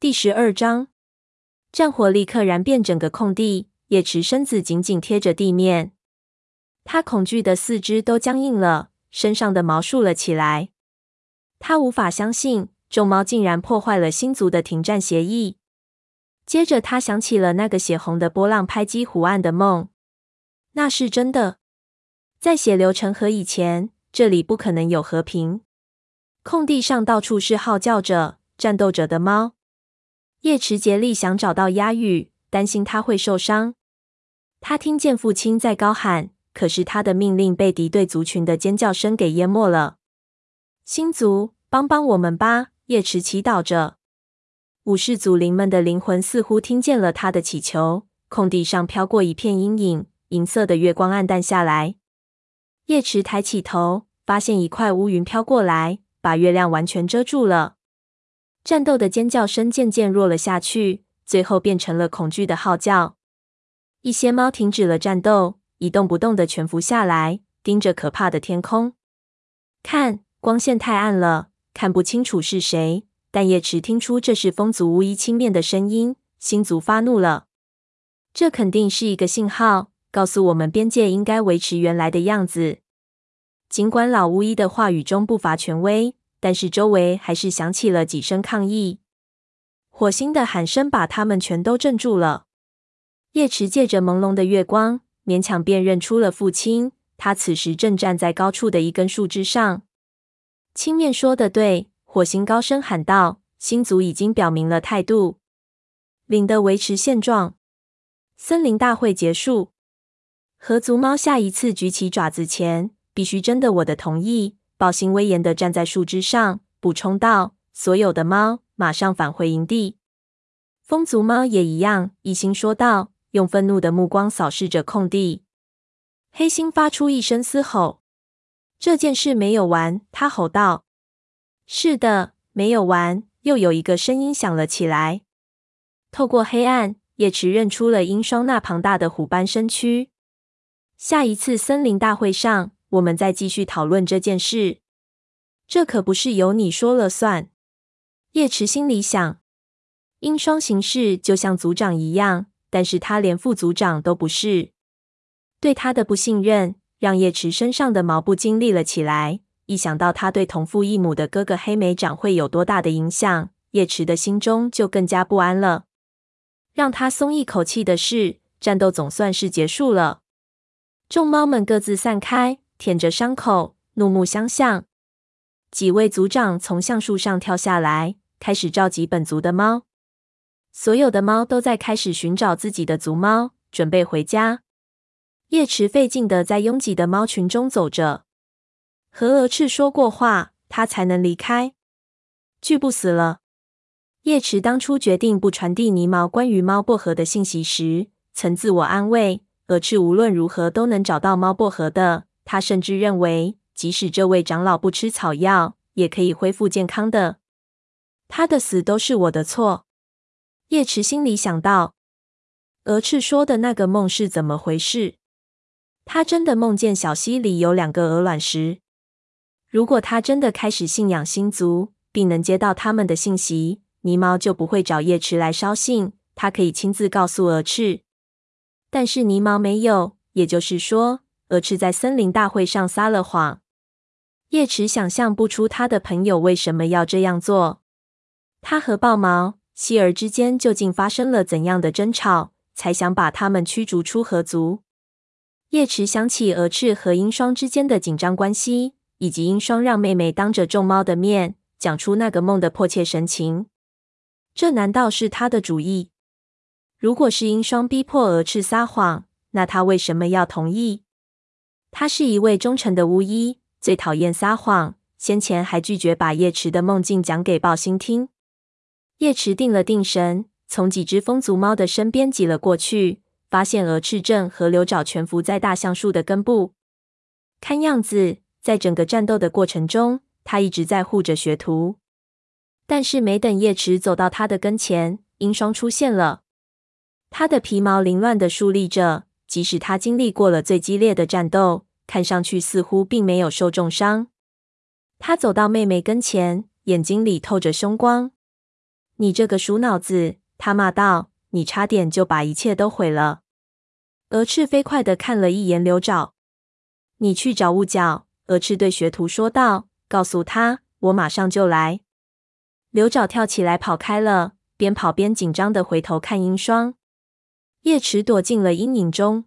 第十二章，战火立刻燃遍整个空地。叶池身子紧紧贴着地面，他恐惧的四肢都僵硬了，身上的毛竖了起来。他无法相信众猫竟然破坏了星族的停战协议。接着，他想起了那个血红的波浪拍击湖岸的梦，那是真的。在血流成河以前，这里不可能有和平。空地上到处是号叫着、战斗着的猫。叶池竭力想找到鸦羽，担心他会受伤。他听见父亲在高喊，可是他的命令被敌对族群的尖叫声给淹没了。星族，帮帮我们吧！叶池祈祷着。武士祖灵们的灵魂似乎听见了他的祈求。空地上飘过一片阴影，银色的月光暗淡下来。叶池抬起头，发现一块乌云飘过来，把月亮完全遮住了。战斗的尖叫声渐渐弱了下去，最后变成了恐惧的号叫。一些猫停止了战斗，一动不动地蜷伏下来，盯着可怕的天空。看，光线太暗了，看不清楚是谁。但叶池听出这是风族巫医轻蔑的声音。星族发怒了，这肯定是一个信号，告诉我们边界应该维持原来的样子。尽管老巫医的话语中不乏权威，但是周围还是响起了几声抗议。火星的喊声把他们全都镇住了。叶池借着朦胧的月光，勉强辨认出了父亲。他此时正站在高处的一根树枝上。青面说的对，火星高声喊道：“星族已经表明了态度，领的维持现状。森林大会结束。河族猫下一次举起爪子前，必须征得我的同意。”暴星威严的站在树枝上，补充道：“所有的猫马上返回营地。风族猫也一样。”一心说道。用愤怒的目光扫视着空地，黑心发出一声嘶吼：“这件事没有完！”他吼道。“是的，没有完。”又有一个声音响了起来。透过黑暗，叶池认出了鹰双那庞大的虎斑身躯。下一次森林大会上，我们再继续讨论这件事。这可不是由你说了算。叶池心里想：鹰双行事就像族长一样。但是他连副族长都不是，对他的不信任让叶池身上的毛不禁立了起来。一想到他对同父异母的哥哥黑莓长会有多大的影响，叶池的心中就更加不安了。让他松一口气的是，战斗总算是结束了。众猫们各自散开，舔着伤口，怒目相向。几位族长从橡树上跳下来，开始召集本族的猫。所有的猫都在开始寻找自己的族猫，准备回家。叶池费劲的在拥挤的猫群中走着。和鹅翅说过话，他才能离开。拒不死了。叶池当初决定不传递泥毛关于猫薄荷的信息时，曾自我安慰：鹅翅无论如何都能找到猫薄荷的。他甚至认为，即使这位长老不吃草药，也可以恢复健康的。他的死都是我的错。叶池心里想到，鹅翅说的那个梦是怎么回事？他真的梦见小溪里有两个鹅卵石。如果他真的开始信仰星族，并能接到他们的信息，泥猫就不会找叶池来捎信，他可以亲自告诉鹅翅。但是泥猫没有，也就是说，鹅翅在森林大会上撒了谎。叶池想象不出他的朋友为什么要这样做。他和豹毛。希儿之间究竟发生了怎样的争吵，才想把他们驱逐出河族？叶池想起鹅翅和英双之间的紧张关系，以及英双让妹妹当着众猫的面讲出那个梦的迫切神情。这难道是他的主意？如果是英双逼迫鹅翅撒谎，那他为什么要同意？他是一位忠诚的巫医，最讨厌撒谎。先前还拒绝把叶池的梦境讲给豹星听。叶池定了定神，从几只风族猫的身边挤了过去，发现鹅翅正和流爪蜷伏在大橡树的根部。看样子，在整个战斗的过程中，他一直在护着学徒。但是没等叶池走到他的跟前，鹰双出现了。他的皮毛凌乱的竖立着，即使他经历过了最激烈的战斗，看上去似乎并没有受重伤。他走到妹妹跟前，眼睛里透着凶光。你这个鼠脑子！”他骂道，“你差点就把一切都毁了。”蛾翅飞快的看了一眼刘爪，“你去找雾角。”蛾翅对学徒说道，“告诉他，我马上就来。”刘爪跳起来跑开了，边跑边紧张的回头看银霜。叶池躲进了阴影中。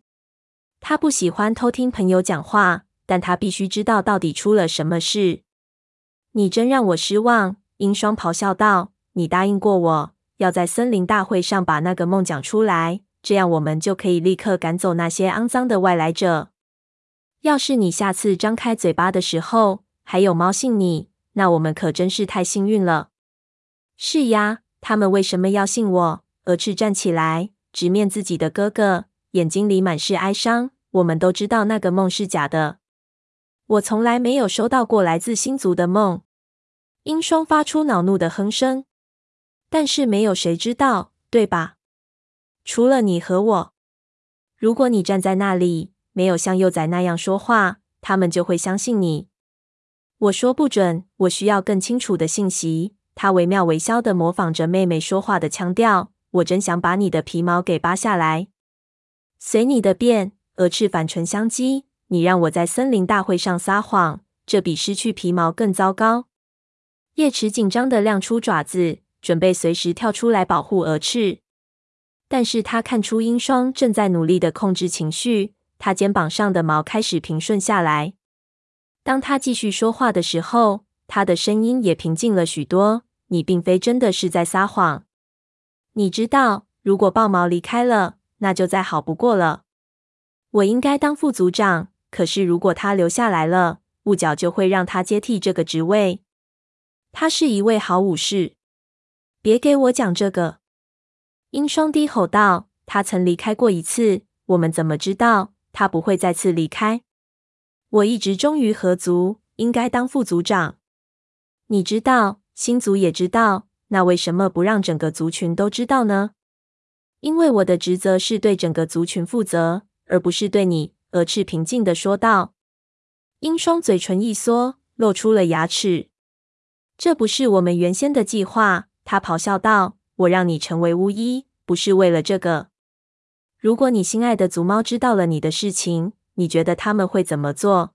他不喜欢偷听朋友讲话，但他必须知道到底出了什么事。你真让我失望，殷霜咆哮道。你答应过我，要在森林大会上把那个梦讲出来，这样我们就可以立刻赶走那些肮脏的外来者。要是你下次张开嘴巴的时候还有猫信你，那我们可真是太幸运了。是呀，他们为什么要信我？鹅翅站起来，直面自己的哥哥，眼睛里满是哀伤。我们都知道那个梦是假的。我从来没有收到过来自星族的梦。英霜发出恼怒的哼声。但是没有谁知道，对吧？除了你和我。如果你站在那里，没有像幼崽那样说话，他们就会相信你。我说不准，我需要更清楚的信息。他惟妙惟肖地模仿着妹妹说话的腔调。我真想把你的皮毛给扒下来。随你的便。鹅翅反唇相讥：“你让我在森林大会上撒谎，这比失去皮毛更糟糕。”叶池紧张地亮出爪子。准备随时跳出来保护鹅翅，但是他看出殷霜正在努力的控制情绪，他肩膀上的毛开始平顺下来。当他继续说话的时候，他的声音也平静了许多。你并非真的是在撒谎。你知道，如果豹毛离开了，那就再好不过了。我应该当副组长，可是如果他留下来了，雾角就会让他接替这个职位。他是一位好武士。别给我讲这个！殷霜低吼道：“他曾离开过一次，我们怎么知道他不会再次离开？我一直忠于合族，应该当副组长。你知道，星族也知道，那为什么不让整个族群都知道呢？因为我的职责是对整个族群负责，而不是对你。”鹅翅平静地说道。鹰双嘴唇一缩，露出了牙齿。这不是我们原先的计划。他咆哮道：“我让你成为巫医，不是为了这个。如果你心爱的族猫知道了你的事情，你觉得他们会怎么做？”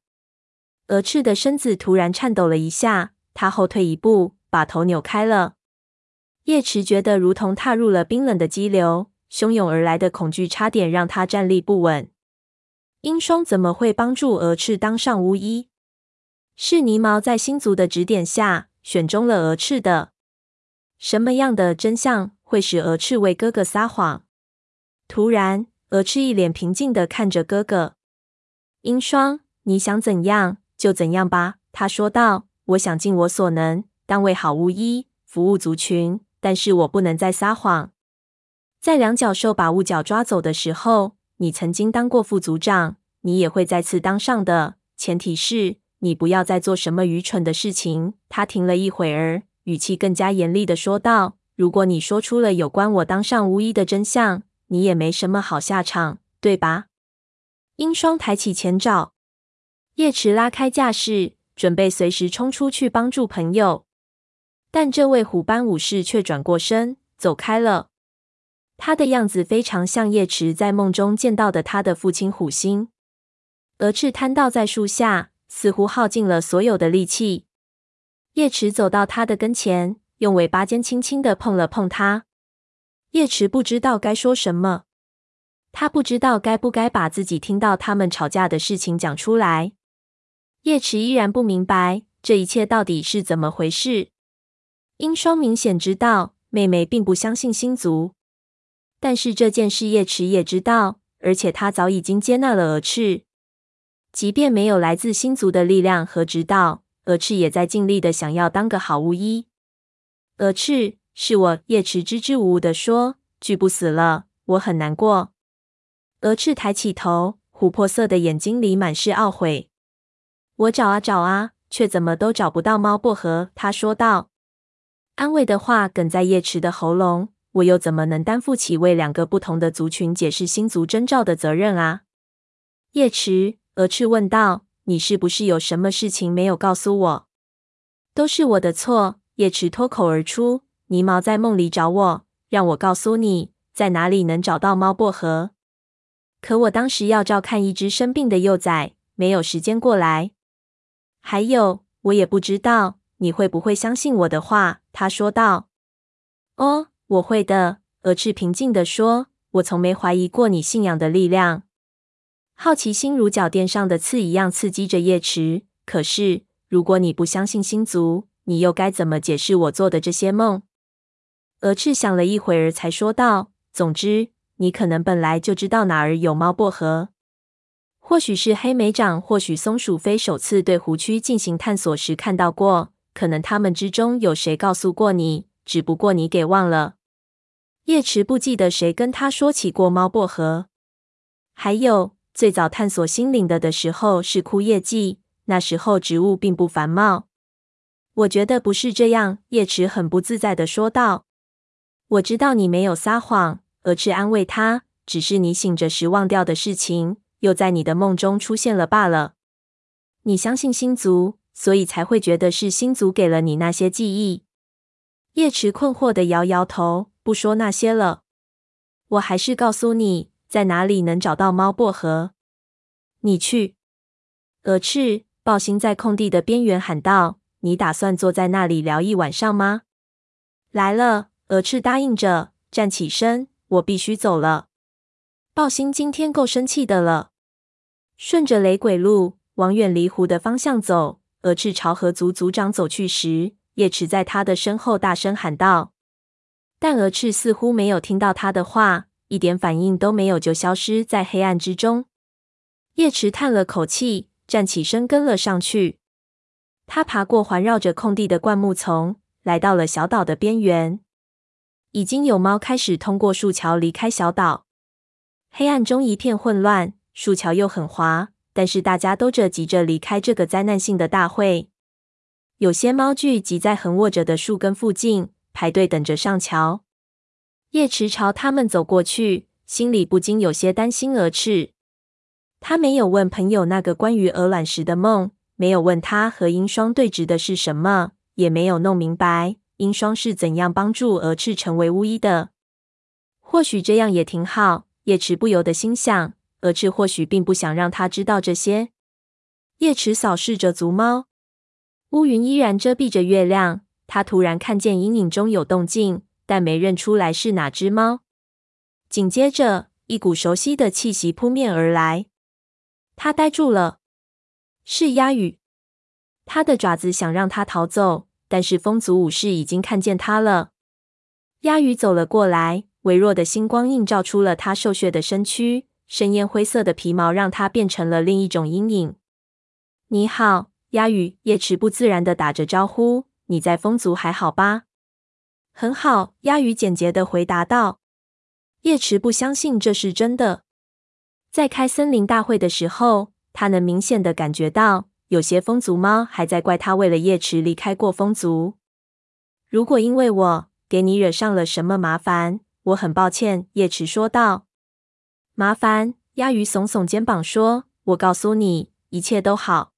鹅翅的身子突然颤抖了一下，他后退一步，把头扭开了。叶池觉得如同踏入了冰冷的激流，汹涌而来的恐惧差点让他站立不稳。殷霜怎么会帮助蛾翅当上巫医？是泥毛在星族的指点下选中了蛾翅的。什么样的真相会使蛾翅为哥哥撒谎？突然，蛾翅一脸平静的看着哥哥。殷霜，你想怎样就怎样吧，他说道。我想尽我所能当位好巫医，服务族群，但是我不能再撒谎。在两角兽把雾角抓走的时候，你曾经当过副组长，你也会再次当上的，前提是你不要再做什么愚蠢的事情。他停了一会儿。语气更加严厉的说道：“如果你说出了有关我当上巫医的真相，你也没什么好下场，对吧？”英霜抬起前爪，叶池拉开架势，准备随时冲出去帮助朋友。但这位虎斑武士却转过身走开了。他的样子非常像叶池在梦中见到的他的父亲虎星。蛾翅瘫倒在树下，似乎耗尽了所有的力气。叶池走到他的跟前，用尾巴尖轻轻地碰了碰他。叶池不知道该说什么，他不知道该不该把自己听到他们吵架的事情讲出来。叶池依然不明白这一切到底是怎么回事。殷霜明显知道妹妹并不相信星族，但是这件事叶池也知道，而且他早已经接纳了蛾翅，即便没有来自星族的力量和指导。蛾翅也在尽力的想要当个好巫医。蛾翅，是我。叶池支支吾吾的说：“巨不死了，我很难过。”蛾翅抬起头，琥珀色的眼睛里满是懊悔。我找啊找啊，却怎么都找不到猫薄荷。他说道。安慰的话哽在叶池的喉咙。我又怎么能担负起为两个不同的族群解释星族征兆的责任啊？叶池，鹅翅问道。你是不是有什么事情没有告诉我？都是我的错。叶池脱口而出：“泥毛在梦里找我，让我告诉你在哪里能找到猫薄荷。可我当时要照看一只生病的幼崽，没有时间过来。还有，我也不知道你会不会相信我的话。”他说道。“哦，我会的。”鹅翅平静地说，“我从没怀疑过你信仰的力量。”好奇心如脚垫上的刺一样刺激着叶池。可是，如果你不相信星族，你又该怎么解释我做的这些梦？鹅翅想了一会儿，才说道：“总之，你可能本来就知道哪儿有猫薄荷。或许是黑莓掌，或许松鼠飞首次对湖区进行探索时看到过。可能他们之中有谁告诉过你，只不过你给忘了。”叶池不记得谁跟他说起过猫薄荷。还有，最早探索心灵的的时候是枯叶季，那时候植物并不繁茂。我觉得不是这样，叶池很不自在地说道。我知道你没有撒谎，蛾翅安慰他，只是你醒着时忘掉的事情，又在你的梦中出现了罢了。你相信星族，所以才会觉得是星族给了你那些记忆。叶池困惑地摇摇头，不说那些了。我还是告诉你，在哪里能找到猫薄荷。你去。鹅翅，暴星在空地的边缘喊道。你打算坐在那里聊一晚上吗？来了，鹅翅答应着，站起身。我必须走了。暴星今天够生气的了。顺着雷鬼路往远离湖的方向走，蛾翅朝河族族长走去时，叶池在他的身后大声喊道。但蛾翅似乎没有听到他的话，一点反应都没有，就消失在黑暗之中。叶池叹了口气，站起身跟了上去。他爬过环绕着空地的灌木丛，来到了小岛的边缘。已经有猫开始通过树桥离开小岛。黑暗中一片混乱，树桥又很滑，但是大家都着急着离开这个灾难性的大会。有些猫聚集在横卧着的树根附近，排队等着上桥。叶池朝他们走过去，心里不禁有些担心蛾翅。他没有问朋友那个关于鹅卵石的梦。没有问他和鹰双对峙的是什么，也没有弄明白鹰双是怎样帮助蛾翅成为巫医的。或许这样也挺好。叶池不由得心想，蛾翅或许并不想让他知道这些。叶池扫视着族猫，乌云依然遮蔽着月亮。他突然看见阴影中有动静，但没认出来是哪只猫。紧接着，一股熟悉的气息扑面而来，他呆住了。是鸦羽，他的爪子想让他逃走，但是风族武士已经看见他了。鸦羽走了过来，微弱的星光映照出了他瘦削的身躯，深烟灰色的皮毛让他变成了另一种阴影。你好，鸭羽，叶池不自然的打着招呼。你在风族还好吧？很好，鸭羽简洁的回答道。叶池不相信这是真的。在开森林大会的时候。他能明显的感觉到，有些风族猫还在怪他为了叶池离开过风族。如果因为我给你惹上了什么麻烦，我很抱歉。叶池说道。麻烦？鸭羽耸耸肩膀说：“我告诉你，一切都好。”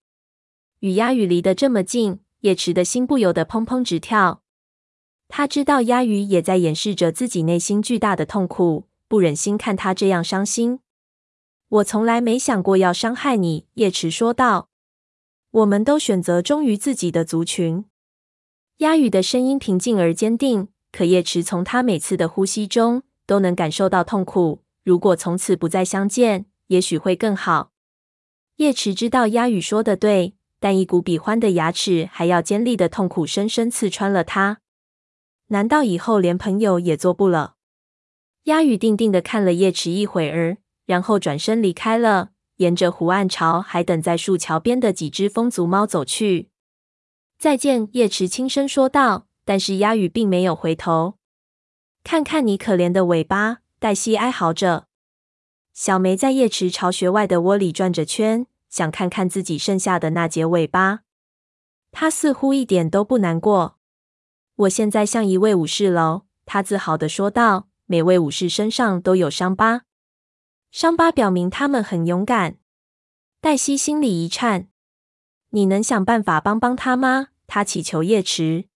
与鸭羽离得这么近，叶池的心不由得砰砰直跳。他知道鸭羽也在掩饰着自己内心巨大的痛苦，不忍心看他这样伤心。我从来没想过要伤害你，叶池说道。我们都选择忠于自己的族群。鸭羽的声音平静而坚定，可叶池从他每次的呼吸中都能感受到痛苦。如果从此不再相见，也许会更好。叶池知道鸭羽说的对，但一股比獾的牙齿还要尖利的痛苦深深刺穿了他。难道以后连朋友也做不了？鸭羽定定的看了叶池一会儿。然后转身离开了，沿着湖岸朝还等在树桥边的几只风族猫走去。再见，叶池轻声说道。但是鸭羽并没有回头。看看你可怜的尾巴，黛西哀嚎着。小梅在叶池巢穴外的窝里转着圈，想看看自己剩下的那截尾巴。她似乎一点都不难过。我现在像一位武士了，她自豪地说道。每位武士身上都有伤疤。伤疤表明他们很勇敢。黛西心里一颤。你能想办法帮帮他吗？他祈求叶池。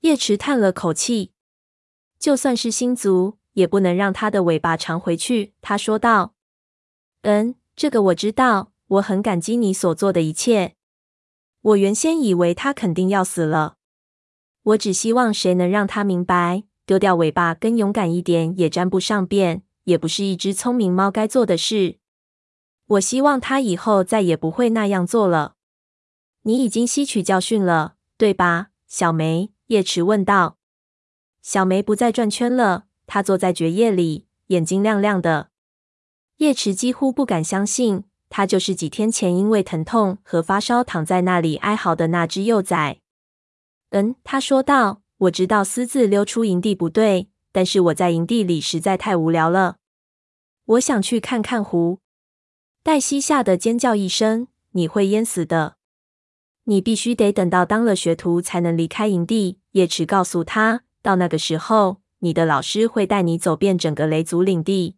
叶池叹了口气，就算是星族，也不能让它的尾巴长回去。他说道：“嗯，这个我知道，我很感激你所做的一切。我原先以为他肯定要死了，我只希望谁能让他明白，丢掉尾巴跟勇敢一点也沾不上边，也不是一只聪明猫该做的事。我希望他以后再也不会那样做了。你已经吸取教训了，对吧，小梅？”叶池问道。小梅不再转圈了。他坐在蕨叶里，眼睛亮亮的。叶池几乎不敢相信，他就是几天前因为疼痛和发烧躺在那里哀嚎的那只幼崽。嗯，他说道：“我知道私自溜出营地不对，但是我在营地里实在太无聊了。我想去看看湖。”黛西吓得尖叫一声：“你会淹死的！你必须得等到当了学徒才能离开营地。”叶池告诉他：“到那个时候。”你的老师会带你走遍整个雷族领地。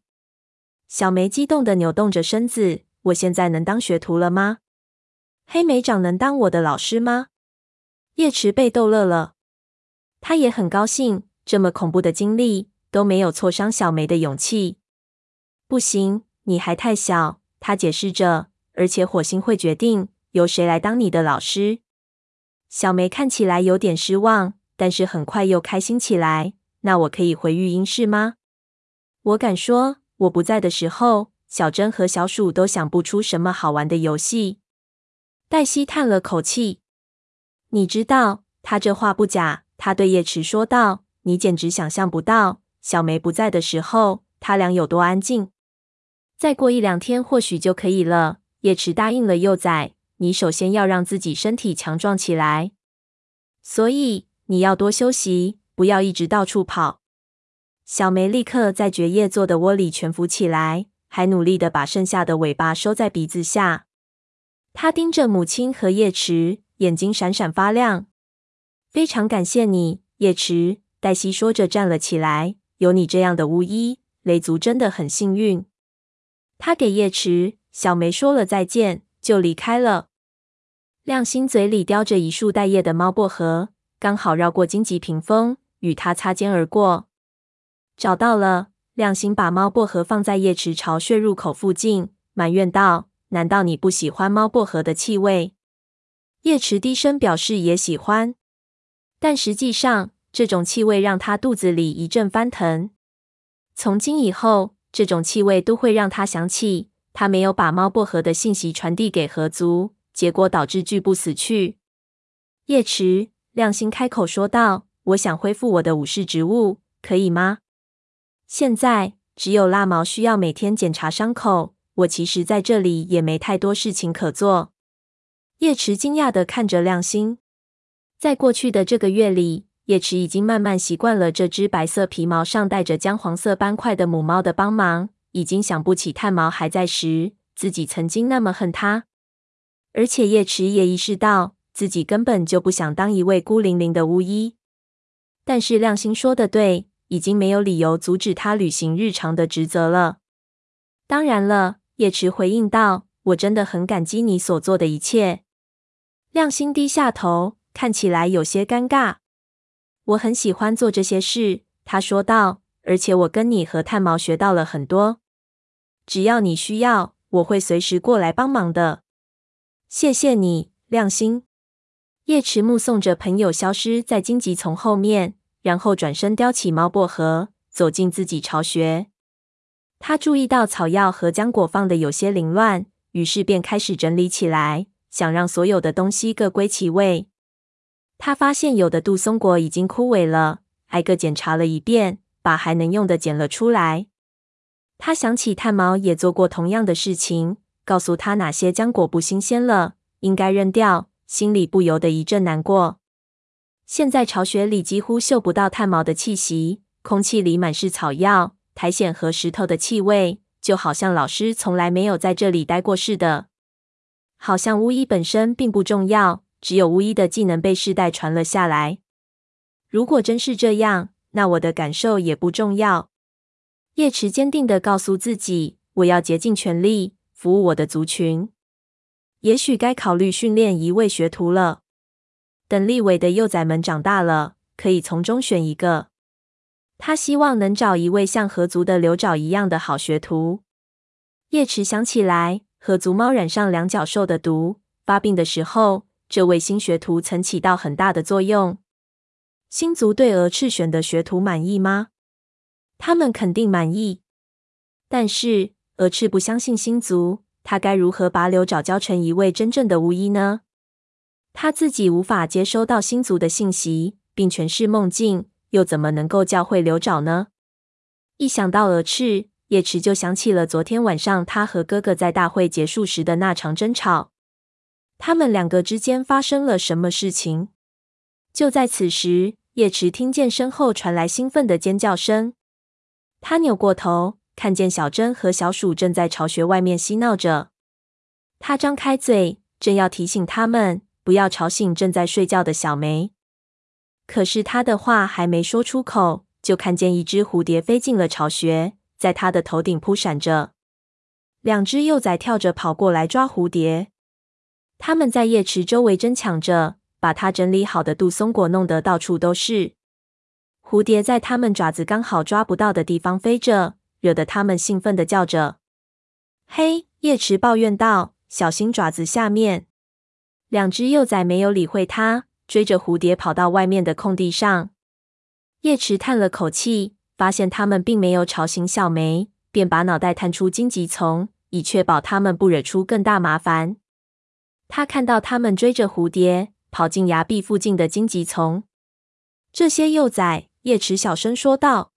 小梅激动地扭动着身子。我现在能当学徒了吗？黑莓长能当我的老师吗？叶池被逗乐了，他也很高兴。这么恐怖的经历都没有挫伤小梅的勇气。不行，你还太小。他解释着。而且火星会决定由谁来当你的老师。小梅看起来有点失望，但是很快又开心起来。那我可以回育婴室吗？我敢说，我不在的时候，小珍和小鼠都想不出什么好玩的游戏。黛西叹了口气。你知道，他这话不假。他对叶池说道：“你简直想象不到，小梅不在的时候，他俩有多安静。再过一两天，或许就可以了。”叶池答应了幼崽：“你首先要让自己身体强壮起来，所以你要多休息。”不要一直到处跑。小梅立刻在蕨叶做的窝里蜷伏起来，还努力的把剩下的尾巴收在鼻子下。她盯着母亲和叶池，眼睛闪闪发亮。非常感谢你，叶池。黛西说着站了起来。有你这样的巫医，雷族真的很幸运。她给叶池、小梅说了再见，就离开了。亮星嘴里叼着一束带叶的猫薄荷，刚好绕过荆棘屏风。与他擦肩而过，找到了。亮星把猫薄荷放在叶池巢穴入口附近，埋怨道：“难道你不喜欢猫薄荷的气味？”叶池低声表示也喜欢，但实际上这种气味让他肚子里一阵翻腾。从今以后，这种气味都会让他想起他没有把猫薄荷的信息传递给河族，结果导致巨部死去。叶池，亮星开口说道。我想恢复我的武士职务，可以吗？现在只有蜡毛需要每天检查伤口。我其实在这里也没太多事情可做。叶池惊讶地看着亮星。在过去的这个月里，叶池已经慢慢习惯了这只白色皮毛上带着姜黄色斑块的母猫的帮忙，已经想不起炭毛还在时，自己曾经那么恨它。而且叶池也意识到，自己根本就不想当一位孤零零的巫医。但是亮星说的对，已经没有理由阻止他履行日常的职责了。当然了，叶池回应道：“我真的很感激你所做的一切。”亮星低下头，看起来有些尴尬。我很喜欢做这些事，他说道。而且我跟你和炭毛学到了很多。只要你需要，我会随时过来帮忙的。谢谢你，亮星。叶池目送着朋友消失在荆棘丛后面。然后转身叼起猫薄荷，走进自己巢穴。他注意到草药和浆果放的有些凌乱，于是便开始整理起来，想让所有的东西各归其位。他发现有的杜松果已经枯萎了，挨个检查了一遍，把还能用的捡了出来。他想起炭毛也做过同样的事情，告诉他哪些浆果不新鲜了，应该扔掉，心里不由得一阵难过。现在巢穴里几乎嗅不到炭毛的气息，空气里满是草药、苔藓和石头的气味，就好像老师从来没有在这里待过似的。好像巫医本身并不重要，只有巫医的技能被世代传了下来。如果真是这样，那我的感受也不重要。叶池坚定地告诉自己：“我要竭尽全力服务我的族群。也许该考虑训练一位学徒了。”等立伟的幼崽们长大了，可以从中选一个。他希望能找一位像河族的刘爪一样的好学徒。叶池想起来，河族猫染上两脚兽的毒，发病的时候，这位新学徒曾起到很大的作用。星族对鹅翅选的学徒满意吗？他们肯定满意。但是鹅翅不相信星族，他该如何把柳爪教成一位真正的巫医呢？他自己无法接收到星族的信息，并全是梦境。又怎么能够教会柳沼呢？一想到鹅翅，叶池就想起了昨天晚上他和哥哥在大会结束时的那场争吵。他们两个之间发生了什么事情？就在此时，叶池听见身后传来兴奋的尖叫声。他扭过头，看见小珍和小鼠正在巢穴外面嬉闹着。他张开嘴，正要提醒他们不要吵醒正在睡觉的小梅。可是他的话还没说出口，就看见一只蝴蝶飞进了巢穴，在他的头顶扑闪着。两只幼崽跳着跑过来抓蝴蝶，他们在叶池周围争抢着，把他整理好的杜松果弄得到处都是。蝴蝶在他们爪子刚好抓不到的地方飞着，惹得他们兴奋地叫着。嘿，叶池抱怨道：“小心爪子下面。”两只幼崽没有理会他。追着蝴蝶跑到外面的空地上，叶池叹了口气，发现他们并没有吵醒小梅，便把脑袋探出荆棘丛，以确保他们不惹出更大麻烦。他看到他们追着蝴蝶跑进崖壁附近的荆棘丛，这些幼崽，叶池小声说道：“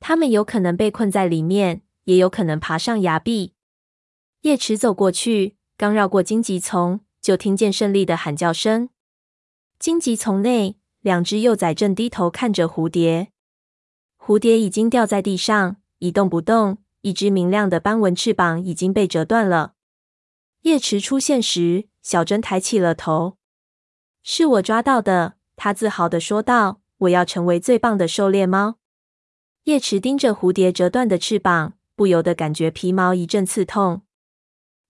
他们有可能被困在里面，也有可能爬上崖壁。”叶池走过去，刚绕过荆棘丛，就听见胜利的喊叫声。荆棘丛内，两只幼崽正低头看着蝴蝶。蝴蝶已经掉在地上，一动不动。一只明亮的斑纹翅膀已经被折断了。叶池出现时，小珍抬起了头。“是我抓到的。”他自豪地说道，“我要成为最棒的狩猎猫。”叶池盯着蝴蝶折断的翅膀，不由得感觉皮毛一阵刺痛。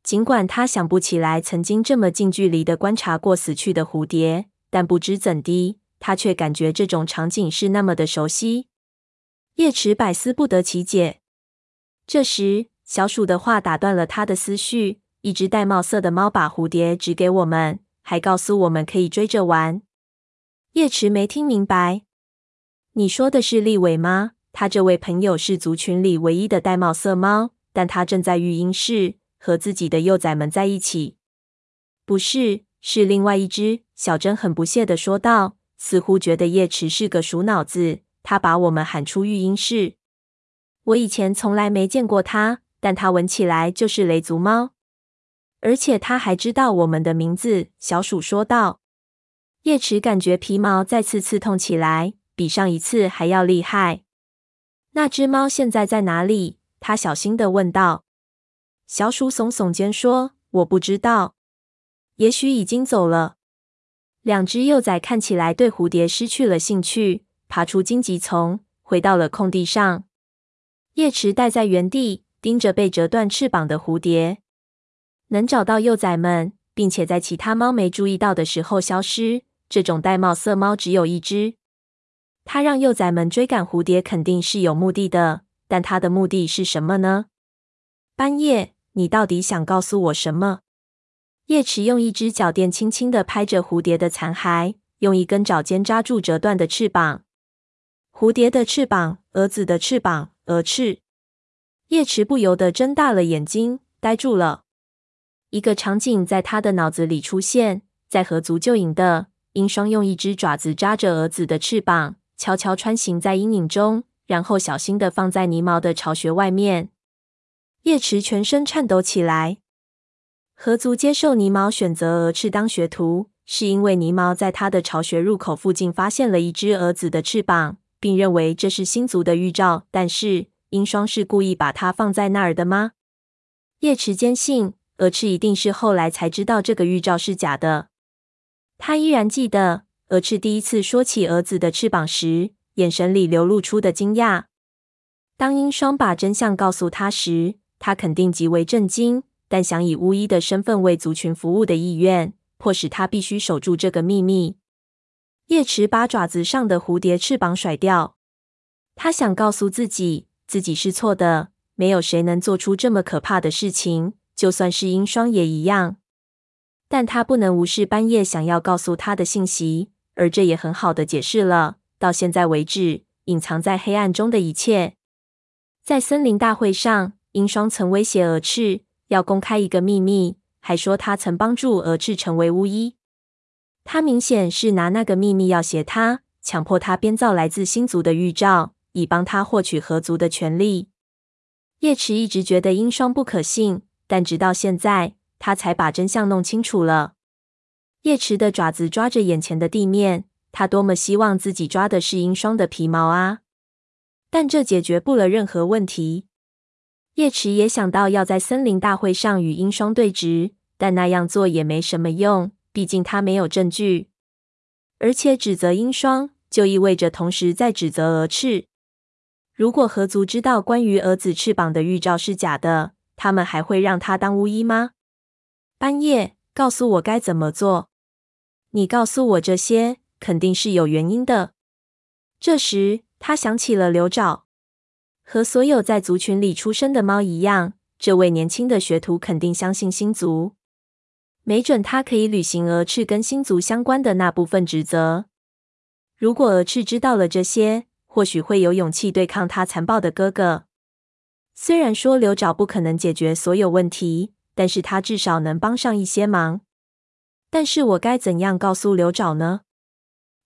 尽管他想不起来曾经这么近距离的观察过死去的蝴蝶。但不知怎的，他却感觉这种场景是那么的熟悉。叶池百思不得其解。这时，小鼠的话打断了他的思绪：“一只玳瑁色的猫把蝴蝶指给我们，还告诉我们可以追着玩。”叶池没听明白。你说的是立伟吗？他这位朋友是族群里唯一的玳瑁色猫，但他正在育婴室和自己的幼崽们在一起。不是。是另外一只，小珍很不屑地说道，似乎觉得叶池是个鼠脑子。他把我们喊出育婴室。我以前从来没见过他，但他闻起来就是雷族猫，而且他还知道我们的名字。小鼠说道。叶池感觉皮毛再次刺痛起来，比上一次还要厉害。那只猫现在在哪里？他小心的问道。小鼠耸耸肩说：“我不知道。”也许已经走了。两只幼崽看起来对蝴蝶失去了兴趣，爬出荆棘丛，回到了空地上。叶池待在原地，盯着被折断翅膀的蝴蝶。能找到幼崽们，并且在其他猫没注意到的时候消失，这种玳瑁色猫只有一只。它让幼崽们追赶蝴蝶，肯定是有目的的。但它的目的是什么呢？斑叶，你到底想告诉我什么？叶池用一只脚垫轻轻地拍着蝴蝶的残骸，用一根爪尖扎住折断的翅膀。蝴蝶的翅膀，蛾子的翅膀，蛾翅。叶池不由得睁大了眼睛，呆住了。一个场景在他的脑子里出现：在河族救影的鹰双用一只爪子扎着蛾子的翅膀，悄悄穿行在阴影中，然后小心的放在泥毛的巢穴外面。叶池全身颤抖起来。河族接受泥毛选择鹅翅当学徒，是因为泥毛在他的巢穴入口附近发现了一只蛾子的翅膀，并认为这是星族的预兆。但是鹰双是故意把它放在那儿的吗？叶池坚信鹅翅一定是后来才知道这个预兆是假的。他依然记得鹅翅第一次说起蛾子的翅膀时，眼神里流露出的惊讶。当鹰双把真相告诉他时，他肯定极为震惊。但想以巫医的身份为族群服务的意愿，迫使他必须守住这个秘密。叶池把爪子上的蝴蝶翅膀甩掉。他想告诉自己，自己是错的，没有谁能做出这么可怕的事情，就算是樱霜也一样。但他不能无视半夜想要告诉他的信息，而这也很好的解释了到现在为止隐藏在黑暗中的一切。在森林大会上，樱霜曾威胁蛾翅要公开一个秘密，还说他曾帮助蛾翅成为巫医。他明显是拿那个秘密要挟他，强迫他编造来自星族的预兆。以帮他获取合族的权利。叶池一直觉得樱霜不可信，但直到现在，他才把真相弄清楚了。叶池的爪子抓着眼前的地面，他多么希望自己抓的是樱霜的皮毛啊！但这解决不了任何问题。叶池也想到要在森林大会上与鹰霜对峙，但那样做也没什么用，毕竟他没有证据，而且指责鹰霜就意味着同时在指责蛾翅。如果河族知道关于蛾子翅膀的预兆是假的，他们还会让他当巫医吗？斑叶，告诉我该怎么做。你告诉我这些，肯定是有原因的。这时，他想起了刘爪，和所有在族群里出生的猫一样，这位年轻的学徒肯定相信星族，没准他可以履行蛾翅跟星族相关的那部分职责。如果蛾翅知道了这些，或许会有勇气对抗他残暴的哥哥。虽然说流爪不可能解决所有问题，但是他至少能帮上一些忙。但是我该怎样告诉刘爪呢？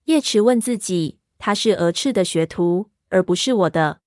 叶池问自己，他是蛾翅的学徒，而不是我的。